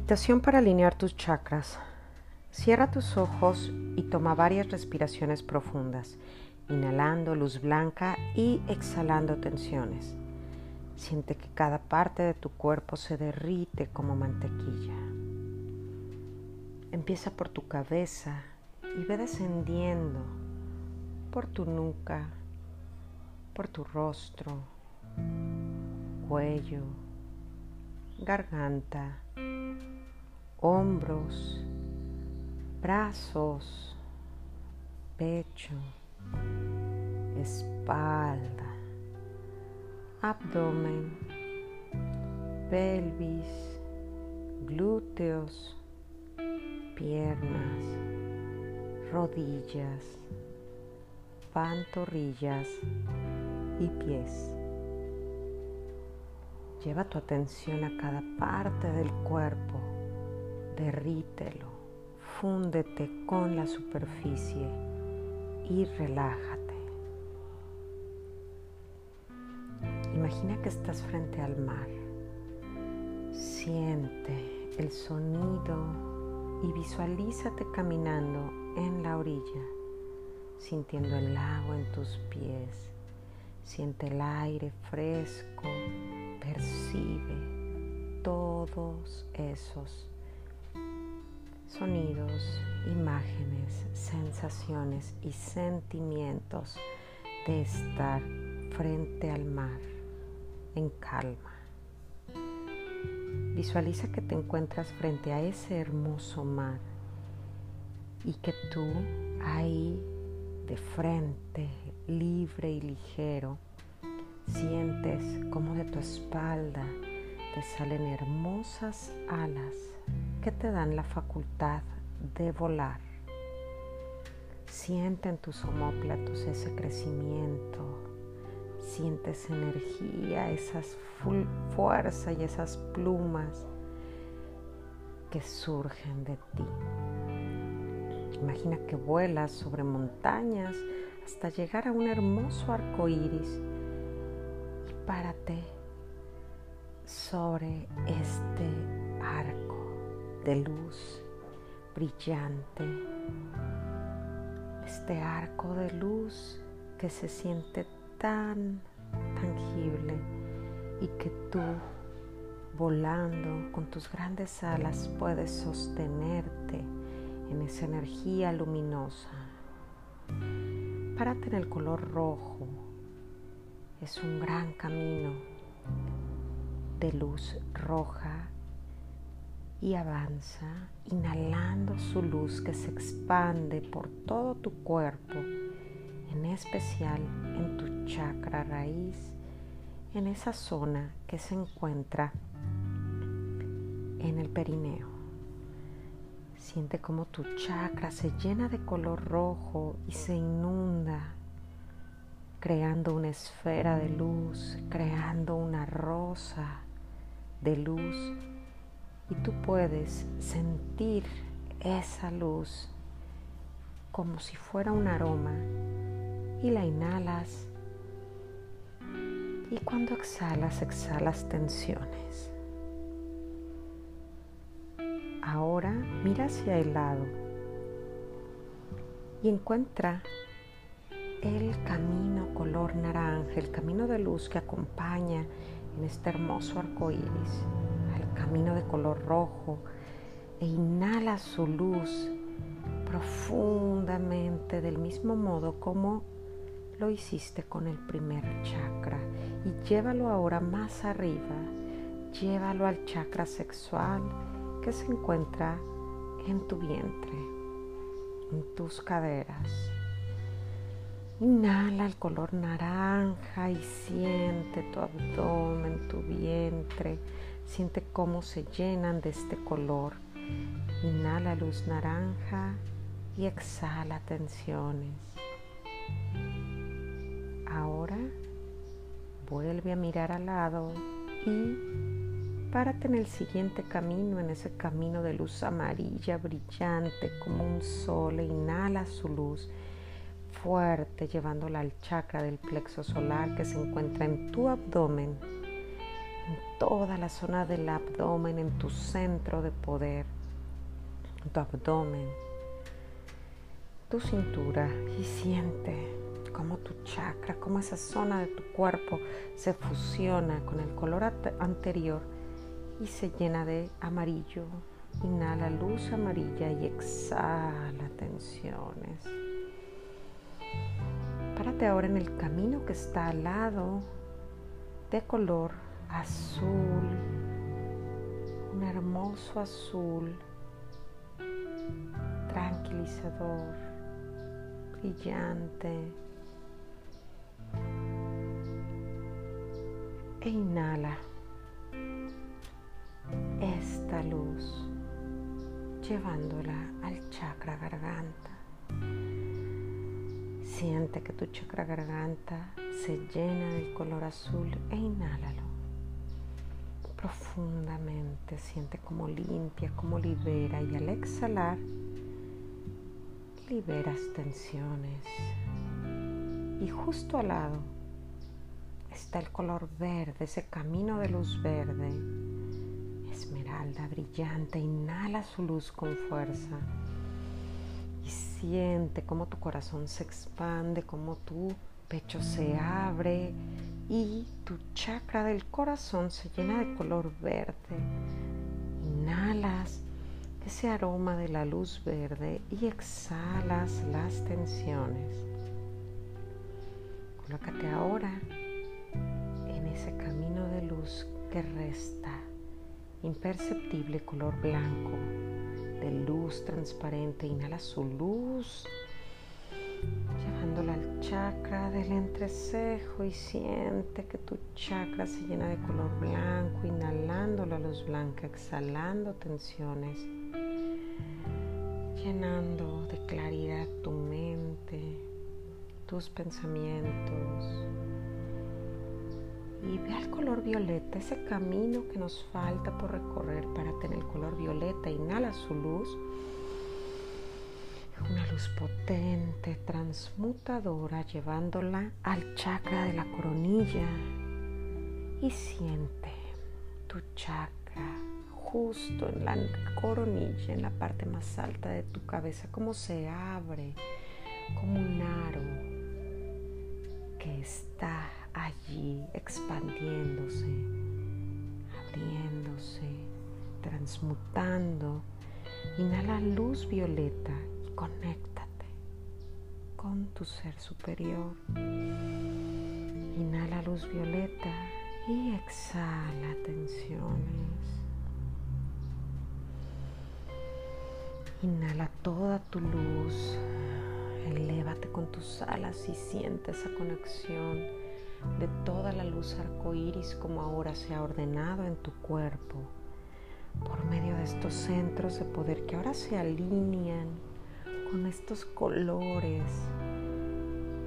Meditación para alinear tus chakras. Cierra tus ojos y toma varias respiraciones profundas, inhalando luz blanca y exhalando tensiones. Siente que cada parte de tu cuerpo se derrite como mantequilla. Empieza por tu cabeza y ve descendiendo por tu nuca, por tu rostro, cuello, garganta, hombros, brazos, pecho, espalda, abdomen, pelvis, glúteos, piernas, rodillas, pantorrillas y pies. Lleva tu atención a cada parte del cuerpo, derrítelo, fúndete con la superficie y relájate. Imagina que estás frente al mar. Siente el sonido y visualízate caminando en la orilla, sintiendo el agua en tus pies. Siente el aire fresco percibe todos esos sonidos, imágenes, sensaciones y sentimientos de estar frente al mar en calma. Visualiza que te encuentras frente a ese hermoso mar y que tú ahí de frente, libre y ligero, Sientes como de tu espalda te salen hermosas alas que te dan la facultad de volar. Siente en tus omóplatos ese crecimiento. Sientes energía, esas fuerza y esas plumas que surgen de ti. Imagina que vuelas sobre montañas hasta llegar a un hermoso arco iris párate sobre este arco de luz brillante, este arco de luz que se siente tan tangible y que tú volando con tus grandes alas puedes sostenerte en esa energía luminosa. Párate en el color rojo es un gran camino de luz roja y avanza inhalando su luz que se expande por todo tu cuerpo, en especial en tu chakra raíz, en esa zona que se encuentra en el perineo. Siente como tu chakra se llena de color rojo y se inunda creando una esfera de luz, creando una rosa de luz y tú puedes sentir esa luz como si fuera un aroma y la inhalas y cuando exhalas exhalas tensiones. Ahora mira hacia el lado y encuentra el camino color naranja, el camino de luz que acompaña en este hermoso arco iris, camino de color rojo, e inhala su luz profundamente del mismo modo como lo hiciste con el primer chakra y llévalo ahora más arriba, llévalo al chakra sexual que se encuentra en tu vientre, en tus caderas. Inhala el color naranja y siente tu abdomen, tu vientre. Siente cómo se llenan de este color. Inhala luz naranja y exhala tensiones. Ahora vuelve a mirar al lado y párate en el siguiente camino, en ese camino de luz amarilla brillante como un sol. E inhala su luz fuerte llevándola al chakra del plexo solar que se encuentra en tu abdomen, en toda la zona del abdomen, en tu centro de poder, tu abdomen, tu cintura y siente cómo tu chakra, cómo esa zona de tu cuerpo se fusiona con el color anterior y se llena de amarillo. Inhala luz amarilla y exhala tensiones. Párate ahora en el camino que está al lado de color azul, un hermoso azul tranquilizador, brillante. E inhala esta luz llevándola al chakra garganta. Siente que tu chakra garganta se llena del color azul e inhálalo profundamente. Siente como limpia, como libera y al exhalar liberas tensiones. Y justo al lado está el color verde, ese camino de luz verde, esmeralda brillante. Inhala su luz con fuerza y siente cómo tu corazón se expande, cómo tu pecho se abre y tu chakra del corazón se llena de color verde. Inhalas ese aroma de la luz verde y exhalas las tensiones. Colócate ahora en ese camino de luz que resta, imperceptible color blanco, de luz transparente. Inhala su luz, llevándola al chakra del entrecejo y siente que tu chakra se llena de color blanco, inhalando la luz blanca, exhalando tensiones, llenando de claridad tu mente, tus pensamientos. Y ve al color violeta, ese camino que nos falta por recorrer para tener el color violeta. Inhala su luz. Una luz potente, transmutadora, llevándola al chakra de la coronilla. Y siente tu chakra justo en la coronilla, en la parte más alta de tu cabeza, como se abre como un aro que está allí expandiéndose, abriéndose, transmutando. Inhala luz violeta conéctate con tu ser superior. Inhala luz violeta y exhala tensiones. Inhala toda tu luz Elévate con tus alas y siente esa conexión de toda la luz arcoíris como ahora se ha ordenado en tu cuerpo por medio de estos centros de poder que ahora se alinean con estos colores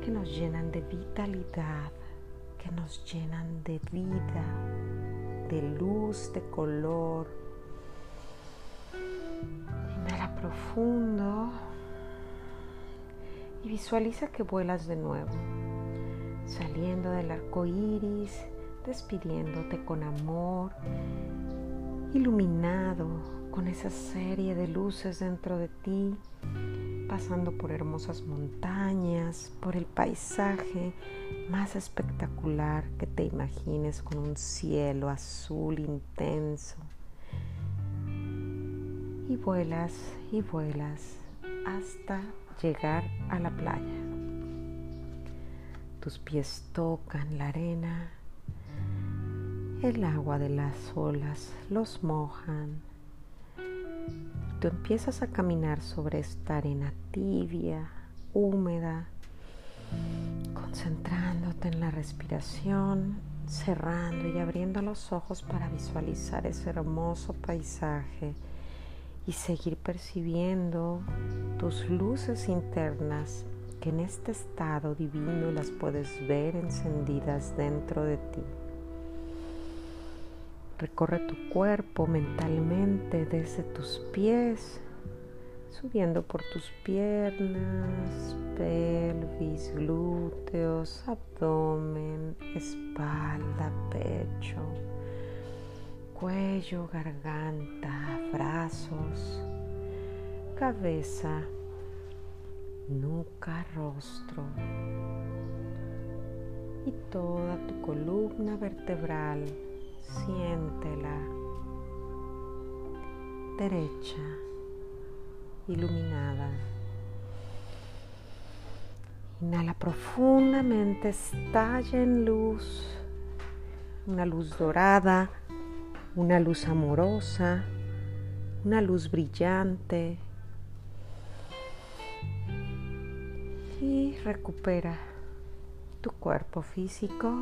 que nos llenan de vitalidad, que nos llenan de vida, de luz, de color. Inhala profundo y visualiza que vuelas de nuevo, saliendo del arco iris, despidiéndote con amor, iluminado con esa serie de luces dentro de ti, pasando por hermosas montañas, por el paisaje más espectacular que te imagines con un cielo azul intenso. Y vuelas y vuelas hasta llegar a la playa. Tus pies tocan la arena, el agua de las olas los mojan. Tú empiezas a caminar sobre esta arena tibia, húmeda, concentrándote en la respiración, cerrando y abriendo los ojos para visualizar ese hermoso paisaje y seguir percibiendo tus luces internas que en este estado divino las puedes ver encendidas dentro de ti. Recorre tu cuerpo mentalmente desde tus pies, subiendo por tus piernas, pelvis, glúteos, abdomen, espalda, pecho cuello, garganta, brazos, cabeza, nuca, rostro y toda tu columna vertebral. Siéntela derecha, iluminada. Inhala profundamente, estalla en luz, una luz dorada, una luz amorosa, una luz brillante. Y recupera tu cuerpo físico.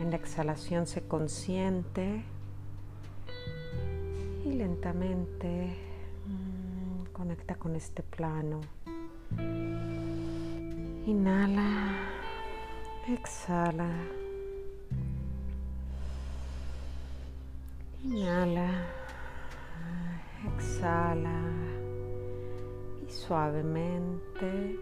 En la exhalación se consciente y lentamente mm, conecta con este plano. Inhala, exhala. Inhala, exhala. Y suavemente